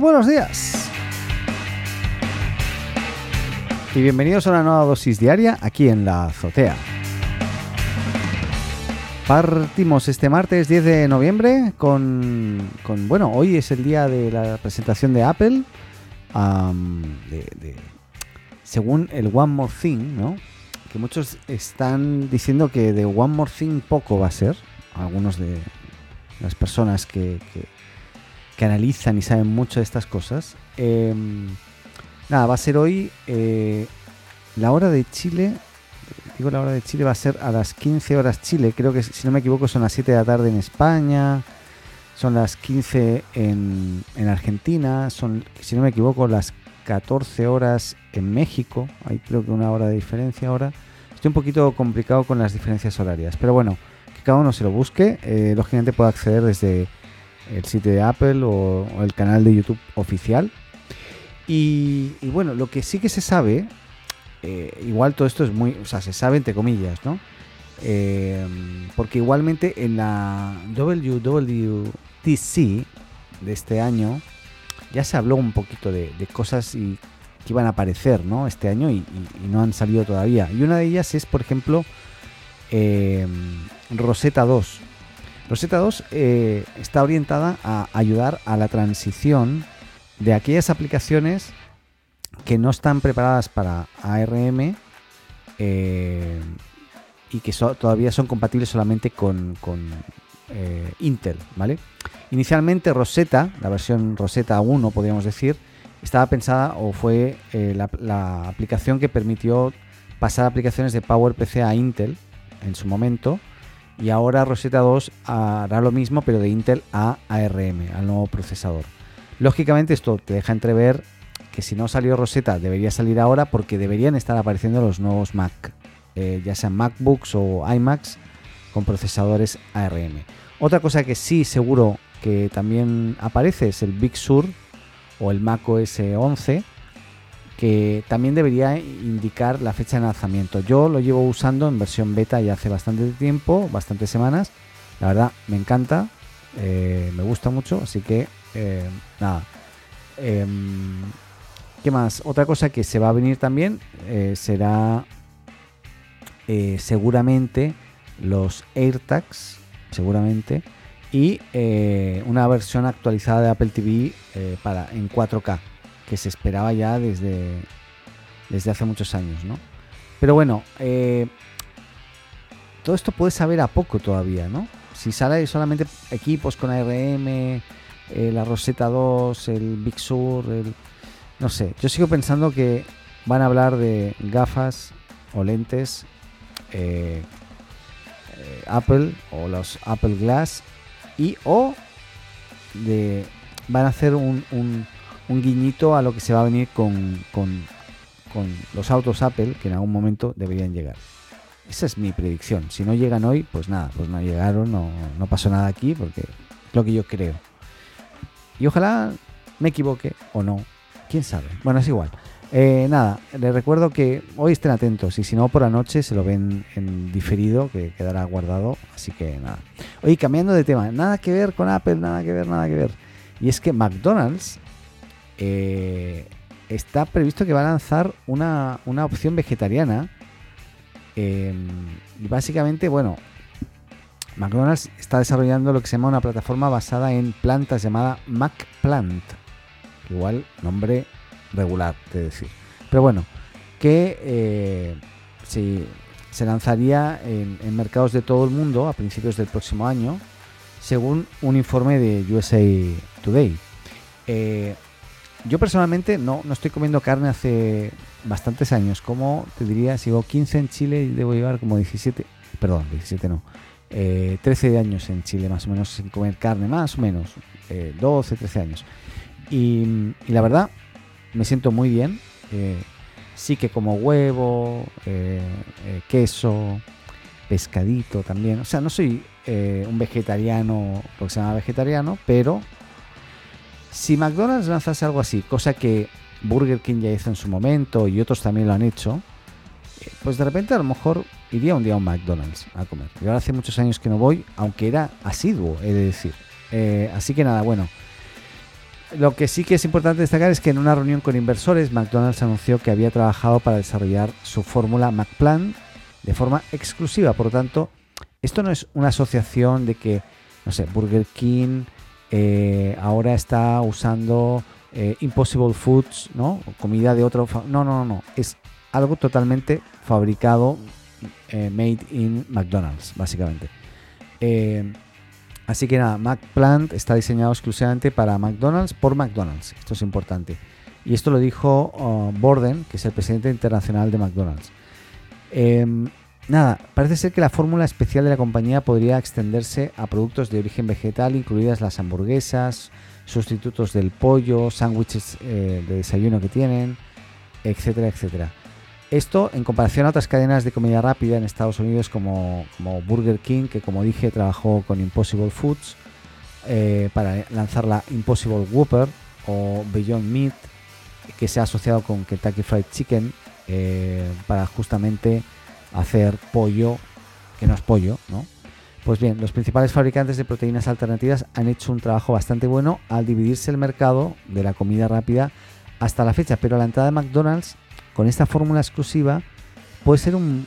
Buenos días. Y bienvenidos a una nueva dosis diaria aquí en la azotea. Partimos este martes 10 de noviembre con, con bueno, hoy es el día de la presentación de Apple. según el One More Thing, ¿no? Que muchos están diciendo que de One More Thing poco va a ser. Algunos de las personas que, analizan y saben mucho de estas cosas. Em, nada, va a ser hoy eh, la hora de Chile digo la hora de Chile, va a ser a las 15 horas Chile. Creo que, si no me equivoco, son las 7 de la tarde en España. Son las 15 en, en Argentina. Son, si no me equivoco, las 14 horas en México. Hay creo que una hora de diferencia ahora. Estoy un poquito complicado con las diferencias horarias. Pero bueno, que cada uno se lo busque. Eh, lógicamente puede acceder desde el sitio de Apple o, el canal de YouTube oficial. y, bueno, lo que sí que se sabe eh, igual todo esto es muy, o sea, se sabe entre comillas, ¿no? Eh, porque igualmente en la WWDC de este año ya se habló un poquito de, cosas y, que iban a aparecer, ¿no? Este año y, no han salido todavía. Y una de ellas es, por ejemplo, eh, Rosetta 2. Rosetta 2 está orientada a ayudar a la transición de aquellas aplicaciones que no están preparadas para ARM eh, y que todavía son compatibles solamente con, eh, Intel, ¿vale? Inicialmente Rosetta, la versión Rosetta 1 podríamos decir, estaba pensada o fue eh, la, aplicación que permitió pasar aplicaciones de PowerPC a Intel en su momento y ahora Rosetta 2 hará lo mismo pero de Intel a ARM, al nuevo procesador. Lógicamente esto te deja entrever que si no salió Rosetta debería salir ahora porque deberían estar apareciendo los nuevos Mac, eh, ya sean MacBooks o iMacs con procesadores ARM. Otra cosa que sí seguro que también aparece es el Big Sur o el Mac OS 11 que también debería indicar la fecha de lanzamiento. Yo lo llevo usando en versión beta ya hace bastante tiempo, bastantes semanas. La verdad, me encanta, eh, me gusta mucho, así que eh, nada. Em, ¿Qué más? Otra cosa que se va a venir también eh, será seguramente los AirTags, seguramente, y una versión actualizada de Apple TV para, en 4K, que se esperaba ya desde, desde hace muchos años, ¿no? Pero bueno, todo esto puede saber a poco todavía, ¿no? Si sale solamente equipos con ARM, la Rosetta 2, el Big Sur, el no sé, yo sigo pensando que van a hablar de gafas o lentes eh, eh, Apple o los Apple Glass y o de van a hacer un, un, guiñito a lo que se va a venir con, con, los autos Apple que en algún momento deberían llegar. Esa es mi predicción. Si no llegan hoy, pues nada, pues no llegaron, no, no pasó nada aquí porque es lo que yo creo. Y ojalá me equivoque o no, quién sabe. Bueno, es igual. Eh, nada, les recuerdo que hoy estén atentos y si no por la noche se lo ven en diferido que quedará guardado. Así que nada. Oye, cambiando de tema, nada que ver con Apple, nada que ver, nada que ver. Y es que McDonald's eh, está previsto que va a lanzar una, opción vegetariana. Em, y básicamente, bueno, McDonald's está desarrollando lo que se llama una plataforma basada en plantas llamada McPlant igual nombre regular, de decir. Pero bueno, que eh, se lanzaría en, mercados de todo el mundo a principios del próximo año, según un informe de USA Today. Eh, yo personalmente no, no estoy comiendo carne hace bastantes años, como te diría, sigo 15 en Chile y debo llevar como 17, perdón, 17 no, 13 eh, años en Chile más o menos sin comer carne, más o menos, 12, 13 años. Y, la verdad, me siento muy bien. Eh, sí que como huevo, eh, eh, queso, pescadito también. O sea, no soy un vegetariano, porque se llama vegetariano, pero si McDonald's lanzase algo así, cosa que Burger King ya hizo en su momento y otros también lo han hecho, pues de repente a lo mejor iría un día a un McDonald's a comer. Yo ahora hace muchos años que no voy, aunque era asiduo, he de decir. así que nada, bueno. lo que sí que es importante destacar es que en una reunión con inversores, McDonald's anunció que había trabajado para desarrollar su fórmula McPlan de forma exclusiva. Por lo tanto, esto no es una asociación de que, no sé, Burger King eh, ahora está usando eh, Impossible Foods, ¿no? Comida de otro. No, no, no, no. Es algo totalmente fabricado, eh, made in McDonald's, básicamente. así que nada, McPlant está diseñado exclusivamente para McDonald's por McDonald's. Esto es importante. Y esto lo dijo uh, Borden, que es el presidente internacional de McDonald's. Nada, parece ser que la fórmula especial de la compañía podría extenderse a productos de origen vegetal, incluidas las hamburguesas, sustitutos del pollo, sándwiches eh, de desayuno que tienen, etcétera, etcétera. Esto en comparación a otras cadenas de comida rápida en Estados Unidos como, Burger King, que como dije trabajó con Impossible Foods eh, para lanzar la Impossible Whopper o Beyond Meat, que se ha asociado con Kentucky Fried Chicken eh, para justamente hacer pollo, que no es pollo, ¿no? Pues bien, los principales fabricantes de proteínas alternativas han hecho un trabajo bastante bueno al dividirse el mercado de la comida rápida hasta la fecha, pero la entrada de McDonald's con esta fórmula exclusiva puede ser un,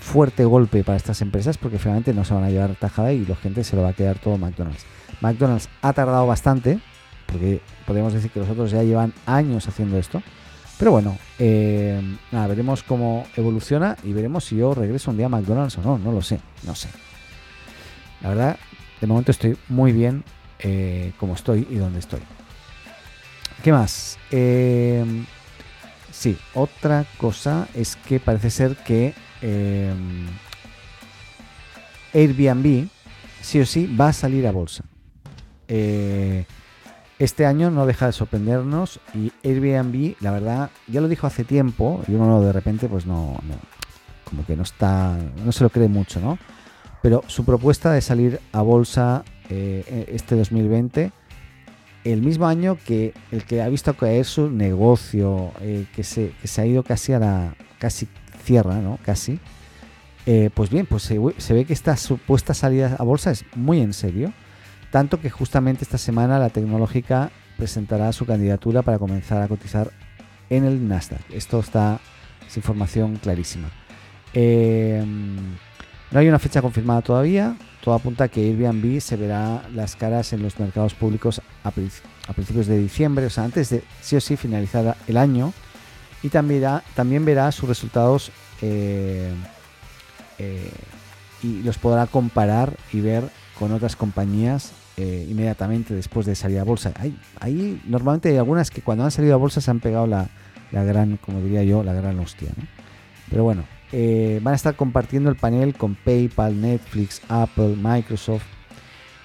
fuerte golpe para estas empresas porque finalmente no se van a llevar tajada y la gente se lo va a quedar todo McDonald's. McDonald's ha tardado bastante, porque podemos decir que los otros ya llevan años haciendo esto, pero bueno, eh, nada, veremos cómo evoluciona y veremos si yo regreso un día a McDonald's o no, no lo sé, no sé. La verdad, de momento estoy muy bien eh, como estoy y donde estoy. ¿Qué más? Eh, sí, otra cosa es que parece ser que eh, Airbnb sí o sí va a salir a bolsa. Este año no deja de sorprendernos y Airbnb, la verdad, ya lo dijo hace tiempo y uno de repente pues no, no como que no está, no se lo cree mucho, ¿no? Pero su propuesta de salir a bolsa eh, e, este 2020, el mismo año que el que ha visto caer su negocio, eh, que, se, que, se, ha ido casi a la. casi cierra, ¿no? Casi. Eh, pues bien, pues se, se, ve que esta supuesta salida a bolsa es muy en serio. Tanto que justamente esta semana la tecnológica presentará su candidatura para comenzar a cotizar en el Nasdaq. Esto está, es información clarísima. Eh, no hay una fecha confirmada todavía. Todo apunta a que Airbnb se verá las caras en los mercados públicos a, principios de diciembre, o sea, antes de sí o sí finalizar el año. Y también verá, también verá sus resultados eh, eh, y los podrá comparar y ver con otras compañías eh, inmediatamente después de salir a bolsa. Hay, normalmente hay algunas que cuando han salido a bolsa se han pegado la, la gran, como diría yo, la gran hostia. Pero bueno, eh, van a estar compartiendo el panel con PayPal, Netflix, Apple, Microsoft.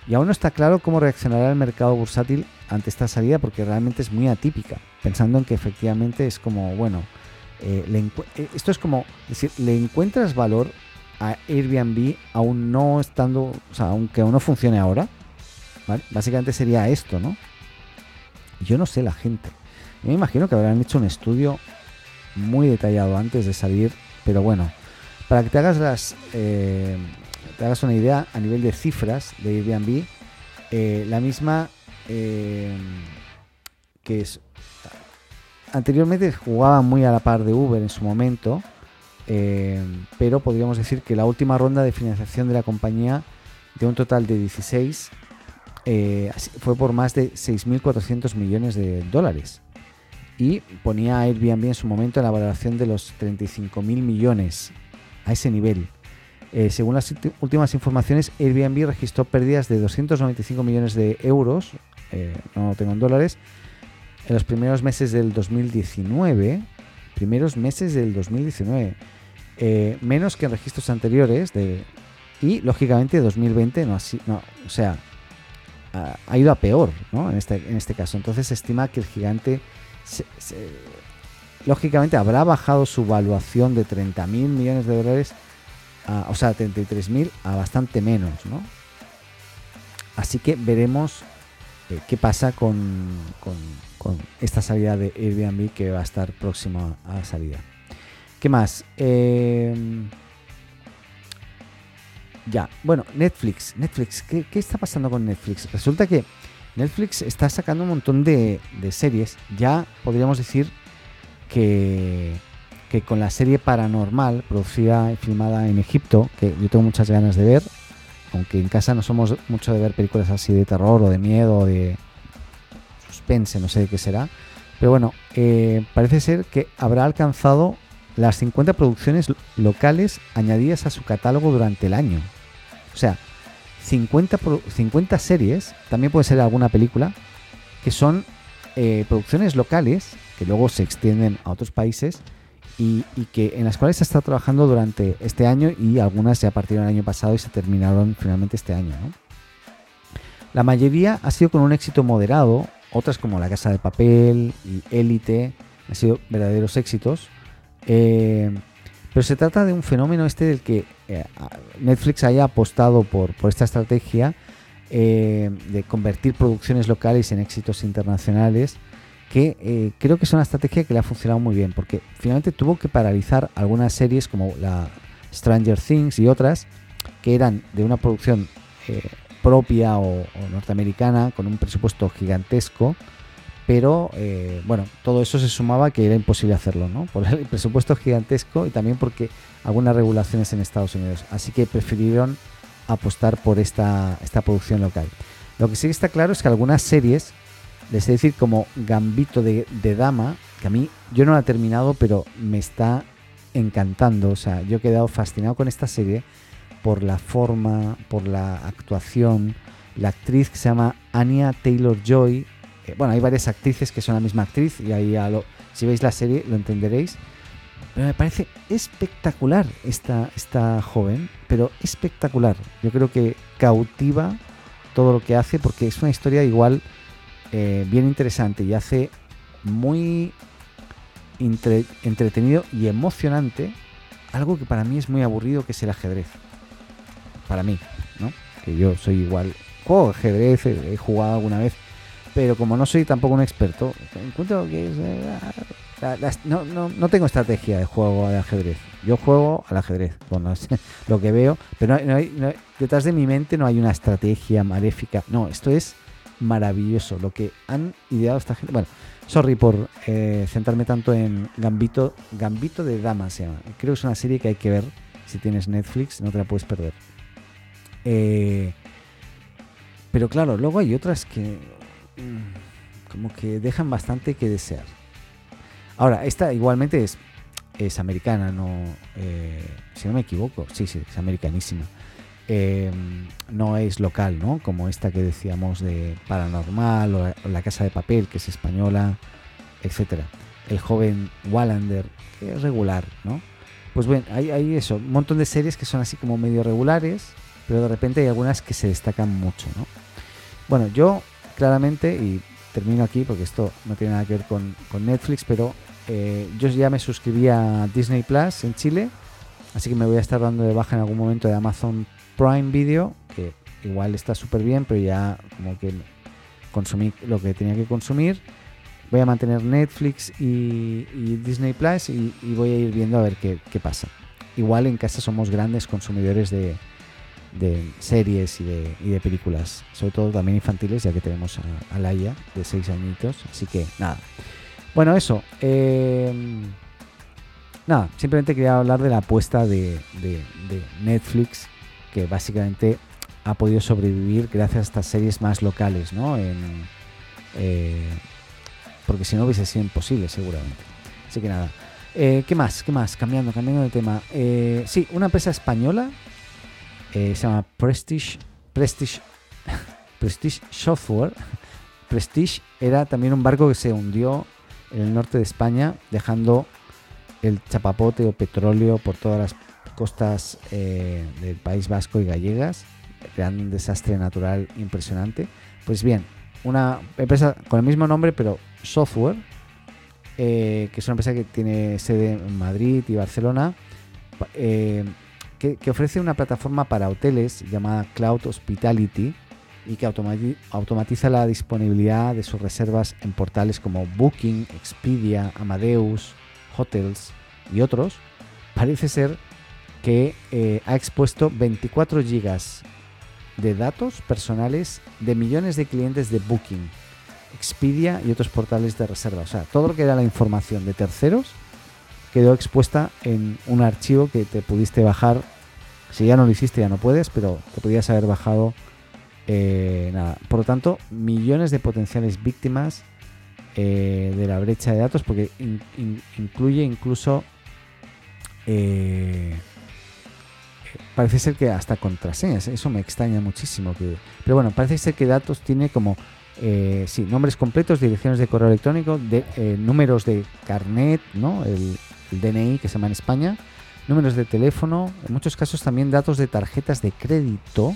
Y aún no está claro cómo reaccionará el mercado bursátil ante esta salida porque realmente es muy atípica. Pensando en que efectivamente es como, bueno, eh, esto es como decir, le encuentras valor a Airbnb aún no estando, o sea, aunque aún no funcione ahora. Básicamente sería esto, ¿no? Yo no sé la gente. Me imagino que habrán hecho un estudio muy detallado antes de salir pero bueno, para que te hagas las eh, te hagas una idea a nivel de cifras de Airbnb, eh, la misma eh, que es anteriormente jugaba muy a la par de Uber en su momento, pero podríamos decir que la última ronda de financiación de la compañía de un total de 16 fue por más de 6.400 millones de dólares y ponía Airbnb en su momento en la valoración de los 35 mil millones a ese nivel. Eh, según las últimas informaciones, Airbnb registró pérdidas de 295 millones de euros, eh, no tengo en dólares, en los primeros meses del 2019. Primeros meses del 2019. Eh, menos que en registros anteriores de, y lógicamente 2020 no así no o sea ha, ido a peor ¿no? en, este, en este caso entonces se estima que el gigante lógicamente habrá bajado su valuación de 30 mil millones de dólares, a, o sea, 33 mil a bastante menos, ¿no? Así que veremos eh, qué pasa con, esta salida de Airbnb que va a estar próxima a la salida. ¿Qué más? Em, ya, bueno, Netflix. Netflix, ¿qué, ¿qué, está pasando con Netflix? Resulta que Netflix está sacando un montón de, de series. Ya podríamos decir que, que con la serie Paranormal, producida y filmada en Egipto, que yo tengo muchas ganas de ver, aunque en casa no somos mucho de ver películas así de terror o de miedo o de suspense, no sé de qué será. Pero bueno, eh, parece ser que habrá alcanzado las 50 producciones locales añadidas a su catálogo durante el año. O sea, 50, 50 series, también puede ser alguna película, que son eh, producciones locales que luego se extienden a otros países y, que en las cuales se está trabajando durante este año y algunas ya partieron el año pasado y se terminaron finalmente este año. La mayoría ha sido con un éxito moderado, otras como La Casa de Papel y Élite han sido verdaderos éxitos. Eh, pero se trata de un fenómeno este del que eh, Netflix haya apostado por, esta estrategia eh, de convertir producciones locales en éxitos internacionales que eh, creo que es una estrategia que le ha funcionado muy bien, porque finalmente tuvo que paralizar algunas series como la Stranger Things y otras, que eran de una producción propia o, norteamericana, con un presupuesto gigantesco, pero eh, bueno, todo eso se sumaba que era imposible hacerlo, ¿no? Por el presupuesto gigantesco y también porque algunas regulaciones en Estados Unidos. Así que prefirieron apostar por esta, esta producción local. Lo que sí está claro es que algunas series les he decir como Gambito de, Dama, que a mí yo no la he terminado, pero me está encantando. O sea, yo he quedado fascinado con esta serie por la forma, por la actuación. La actriz que se llama Anya Taylor Joy. Bueno, hay varias actrices que son la misma actriz y ahí lo, si veis la serie lo entenderéis. Pero me parece espectacular esta, esta joven, pero espectacular. Yo creo que cautiva todo lo que hace porque es una historia igual eh, bien interesante y hace muy entretenido y emocionante algo que para mí es muy aburrido, que es el ajedrez. Para mí, ¿no? Que yo soy igual, juego ajedrez, he jugado alguna vez, pero como no soy tampoco un experto, encuentro que eh, no, no, tengo estrategia de juego de ajedrez. Yo juego al ajedrez con lo que veo, pero detrás de mi mente no hay una estrategia maléfica. No, esto es maravilloso lo que han ideado esta gente. Bueno, sorry por eh, centrarme tanto en Gambito, Gambito de Dama se llama. Creo que es una serie que hay que ver si tienes Netflix, no te la puedes perder. Eh, pero claro, luego hay otras que como que dejan bastante que desear. Ahora, esta igualmente es, es americana, no, eh, si no me equivoco, sí, sí, es americanísima. Em, no es local, ¿no? Como esta que decíamos de Paranormal o la, Casa de Papel, que es española, etcétera. El joven Wallander, que es regular, ¿no? Pues bueno, hay, hay, eso, un montón de series que son así como medio regulares, pero de repente hay algunas que se destacan mucho, ¿no? Bueno, yo claramente, y termino aquí porque esto no tiene nada que ver con, Netflix, pero eh, yo ya me suscribí a Disney Plus en Chile, así que me voy a estar dando de baja en algún momento de Amazon Prime Video, que igual está súper bien, pero ya como que consumí lo que tenía que consumir. Voy a mantener Netflix y, Disney Plus y, voy a ir viendo a ver qué, pasa. Igual en casa somos grandes consumidores de, series y de, películas, sobre todo también infantiles, ya que tenemos a, Laia de 6 añitos. Así que nada. Bueno, eso. Em, nada, simplemente quería hablar de la apuesta de Netflix que básicamente ha podido sobrevivir gracias a estas series más locales, ¿no? Eh, porque si no hubiese sido imposible, seguramente. Así que nada. Eh, ¿Qué más? ¿Qué más? Cambiando, cambiando de tema. Eh, sí, una empresa española se llama Prestige, Prestige, Prestige Software. Prestige era también un barco que se hundió en el norte de España, dejando el chapapote o petróleo por todas las costas eh, del País Vasco y gallegas, creando un desastre natural impresionante. Pues bien, una empresa con el mismo nombre, pero software, eh, que es una empresa que tiene sede en Madrid y Barcelona, eh, que, ofrece una plataforma para hoteles llamada Cloud Hospitality y que automatiza la disponibilidad de sus reservas en portales como Booking, Expedia, Amadeus, Hotels y otros. Parece ser que eh, ha expuesto 24 gigas de datos personales de millones de clientes de Booking, Expedia y otros portales de reserva. O sea, todo lo que era la información de terceros quedó expuesta en un archivo que te pudiste bajar. Si ya no lo hiciste, ya no puedes, pero te podías haber bajado eh, nada. Por lo tanto, millones de potenciales víctimas eh, de la brecha de datos, porque incluye incluso. Eh, parece ser que hasta contraseñas, eso me extraña muchísimo. Pero bueno, parece ser que datos tiene como eh, sí, nombres completos, direcciones de correo electrónico, de, eh, números de carnet, ¿no? El, DNI que se llama en España, números de teléfono, en muchos casos también datos de tarjetas de crédito.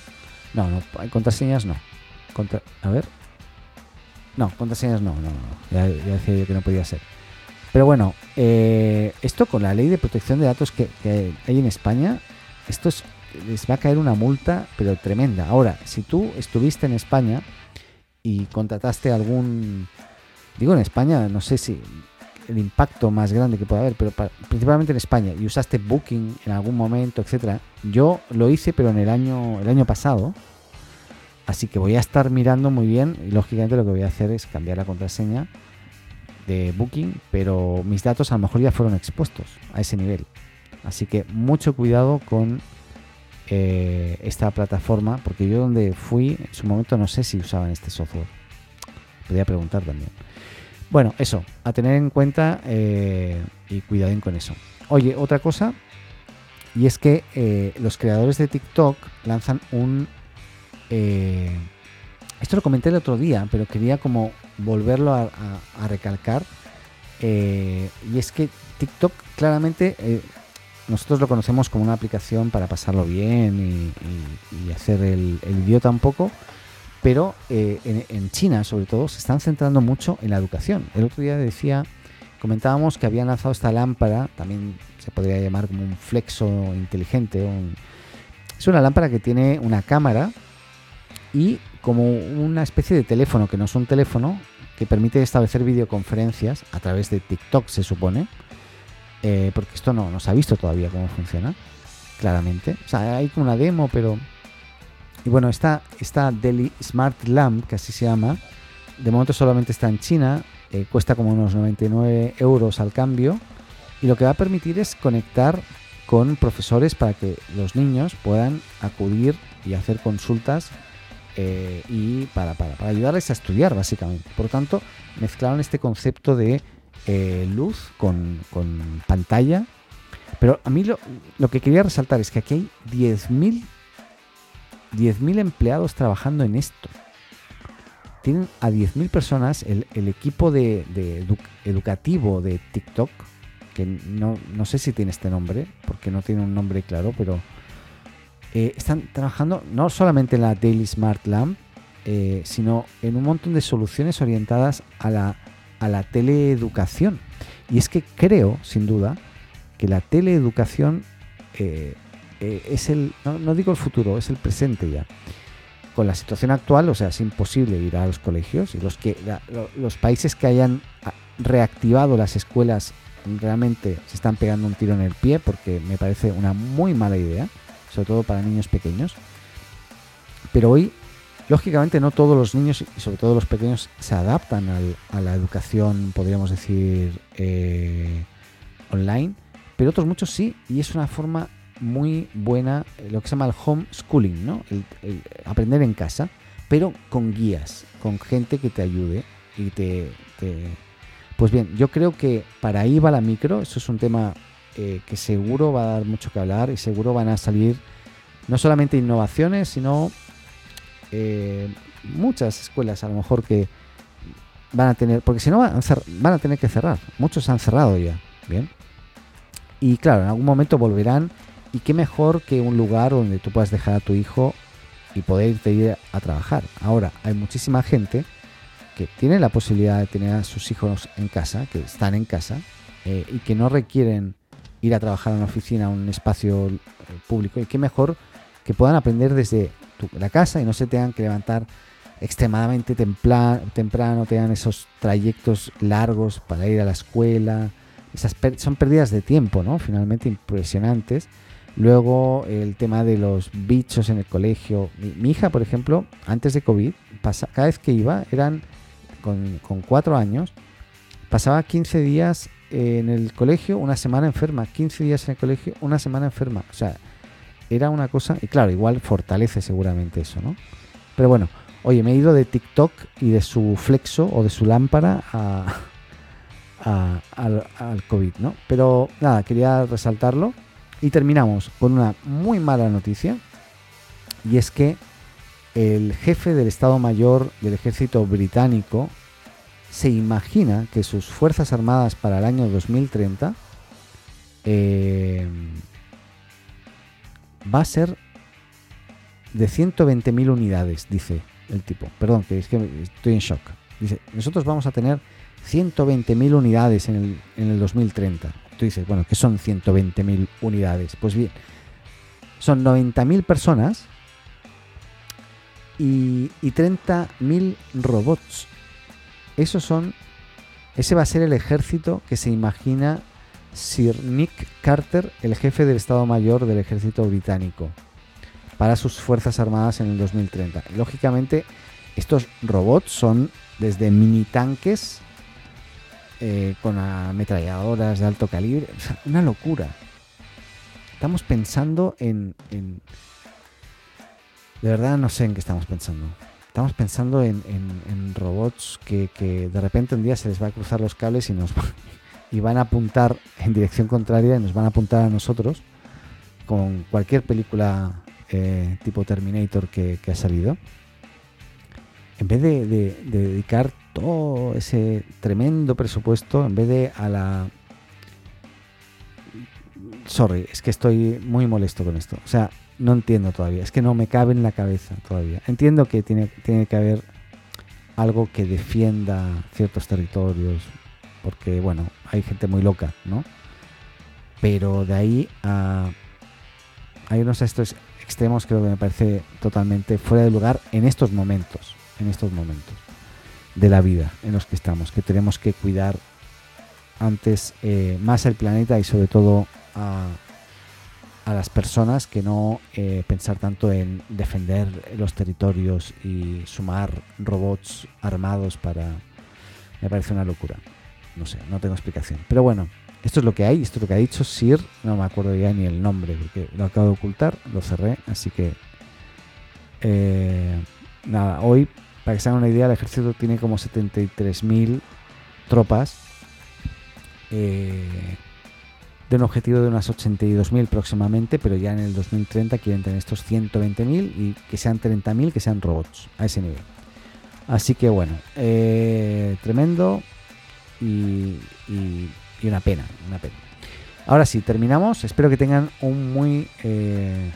No, no, contraseñas no. a ver. No, contraseñas no, no, no. Ya, decía yo que no podía ser. Pero bueno, eh, esto con la ley de protección de datos que, que hay en España, esto es, les va a caer una multa, pero tremenda. Ahora, si tú estuviste en España, y contrataste algún, digo en España, no sé si el impacto más grande que pueda haber, pero principalmente en España, y usaste Booking en algún momento, etcétera. Yo lo hice, pero en el año, el año pasado. Así que voy a estar mirando muy bien y lógicamente lo que voy a hacer es cambiar la contraseña de Booking, pero mis datos a lo mejor ya fueron expuestos a ese nivel. Así que mucho cuidado con eh, esta plataforma, porque yo donde fui en su momento no sé si usaban este software. Podría preguntar también. Bueno, eso, a tener en cuenta eh, y cuidado con eso. Oye, otra cosa, y es que eh, los creadores de TikTok lanzan un... esto lo comenté el otro día, pero quería como volverlo a, recalcar. y es que TikTok claramente nosotros lo conocemos como una aplicación para pasarlo bien y, hacer el, idiota un poco, pero eh, en, China sobre todo se están centrando mucho en la educación. El otro día decía, comentábamos que habían lanzado esta lámpara, también se podría llamar como un flexo inteligente. es una lámpara que tiene una cámara y como una especie de teléfono, que no es un teléfono, que permite establecer videoconferencias a través de TikTok, se supone eh, porque esto no, se ha visto todavía cómo funciona, claramente. O sea, hay como una demo, pero... Y bueno, esta, esta Deli Smart Lamp, que así se llama, de momento solamente está en China, eh, cuesta como unos 99 euros al cambio, y lo que va a permitir es conectar con profesores para que los niños puedan acudir y hacer consultas eh, y para, para, para, ayudarles a estudiar, básicamente. Por lo tanto, mezclaron este concepto de eh, luz, con, pantalla. Pero a mí lo, que quería resaltar es que aquí hay 10.000 10.000 empleados trabajando en esto. Tienen a 10.000 personas el, equipo de, educativo de TikTok, que no, sé si tiene este nombre, porque no tiene un nombre claro, pero eh, están trabajando no solamente en la Daily Smart Lamp, eh, sino en un montón de soluciones orientadas a la a la teleeducación. Y es que creo, sin duda, que la teleeducación eh, eh, es el, no, digo el futuro, es el presente ya. Con la situación actual, o sea, es imposible ir a los colegios y los, que, los países que hayan reactivado las escuelas realmente se están pegando un tiro en el pie porque me parece una muy mala idea, sobre todo para niños pequeños. Pero hoy Lógicamente no todos los niños y sobre todo los pequeños se adaptan a la educación, podríamos decir, eh, online, pero otros muchos sí, y es una forma muy buena, eh, lo que se llama el homeschooling, ¿no? Aprender en casa, pero con guías, con gente que te ayude y te, Pues bien, yo creo que para ahí va la micro, eso es un tema eh, que seguro va a dar mucho que hablar y seguro van a salir no solamente innovaciones, sino eh, muchas escuelas a lo mejor que van a tener, porque si no van a, van a tener que cerrar, muchos han cerrado ya, ¿bien? Y claro, en algún momento volverán y qué mejor que un lugar donde tú puedas dejar a tu hijo y poder irte ir a trabajar. Ahora, hay muchísima gente que tiene la posibilidad de tener a sus hijos en casa, que están en casa eh, y que no requieren ir a trabajar en una oficina, un espacio eh, público. Y qué mejor que puedan aprender desde la casa y no se tengan que levantar extremadamente temprano, tengan esos trayectos largos para ir a la escuela. Esas son pérdidas de tiempo, ¿no? Finalmente impresionantes. Luego el tema de los bichos en el colegio. Mi, hija, por ejemplo, antes de COVID, cada vez que iba, eran con, con cuatro años, pasaba 15 días en el colegio, una semana enferma, 15 días en el colegio, una semana enferma. O sea, era una cosa, y claro, igual fortalece seguramente eso, ¿no? Pero bueno, oye, me he ido de TikTok y de su flexo o de su lámpara a, al, al COVID, ¿no? Pero nada, quería resaltarlo. Y terminamos con una muy mala noticia. Y es que el jefe del Estado Mayor del Ejército Británico se imagina que sus Fuerzas Armadas para el año 2030 eh, va a ser de 120.000 unidades, dice el tipo. Perdón, que es que estoy en shock. Dice, nosotros vamos a tener 120.000 unidades en el, en el 2030. Tú dices, bueno, ¿qué son 120.000 unidades? Pues bien, son 90.000 personas y, y 30.000 robots. Esos son, ese va a ser el ejército que se imagina Sir Nick Carter, el jefe del Estado Mayor del Ejército Británico, para sus Fuerzas Armadas en el 2030. Lógicamente, estos robots son desde mini tanques eh, con ametralladoras de alto calibre. una locura. Estamos pensando en, De verdad no sé en qué estamos pensando. Estamos pensando en, robots que, de repente un día se les va a cruzar los cables y nos y van a apuntar en dirección contraria y nos van a apuntar a nosotros con cualquier película eh, tipo Terminator que, ha salido. En vez de dedicar todo ese tremendo presupuesto en vez de a la... Sorry, es que estoy muy molesto con esto. O sea, no entiendo todavía. Es que no me cabe en la cabeza todavía. Entiendo que tiene, tiene que haber algo que defienda ciertos territorios, porque bueno, hay gente muy loca, ¿no? Pero de ahí a, a irnos a estos extremos creo que me parece totalmente fuera de lugar en estos momentos, en estos momentos de la vida en los que estamos, que tenemos que cuidar antes eh, más el planeta y sobre todo a, las personas que no eh, pensar tanto en defender los territorios y sumar robots armados para... Me parece una locura. No sé, no tengo explicación. Pero bueno, esto es lo que hay, esto es lo que ha dicho Sir, no me acuerdo ya ni el nombre porque lo acabo de ocultar, lo cerré, así que... Eh, nada, hoy para que se hagan una idea, el ejército tiene como 73.000 tropas eh, de un objetivo de unas 82.000 próximamente, pero ya en el 2030 quieren tener estos 120.000 y que sean 30.000 que sean robots a ese nivel. Así que bueno, eh, tremendo y, una pena, una pena. Ahora sí, terminamos. Espero que tengan un muy eh,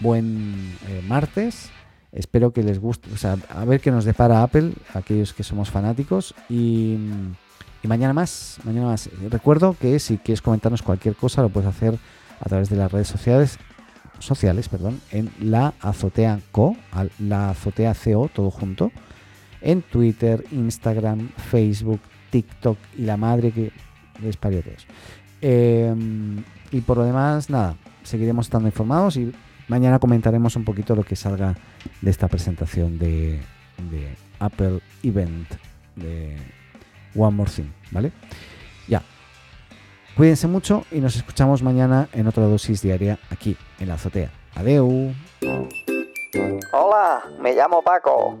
buen martes. Espero que les guste, o sea, a ver qué nos depara Apple, aquellos que somos fanáticos. Y, mañana más, mañana más. Recuerdo que si quieres comentarnos cualquier cosa, lo puedes hacer a través de las redes sociales, sociales, perdón, en la azotea co, la azotea co, todo junto, en Twitter, Instagram, Facebook, TikTok y la madre que les parió todos. Em, y por lo demás, nada, seguiremos estando informados y Mañana comentaremos un poquito lo que salga de esta presentación de, Apple Event de One More Thing, ¿vale? Ya. Cuídense mucho y nos escuchamos mañana en otra dosis diaria aquí en la azotea. Adeu. Hola, me llamo Paco.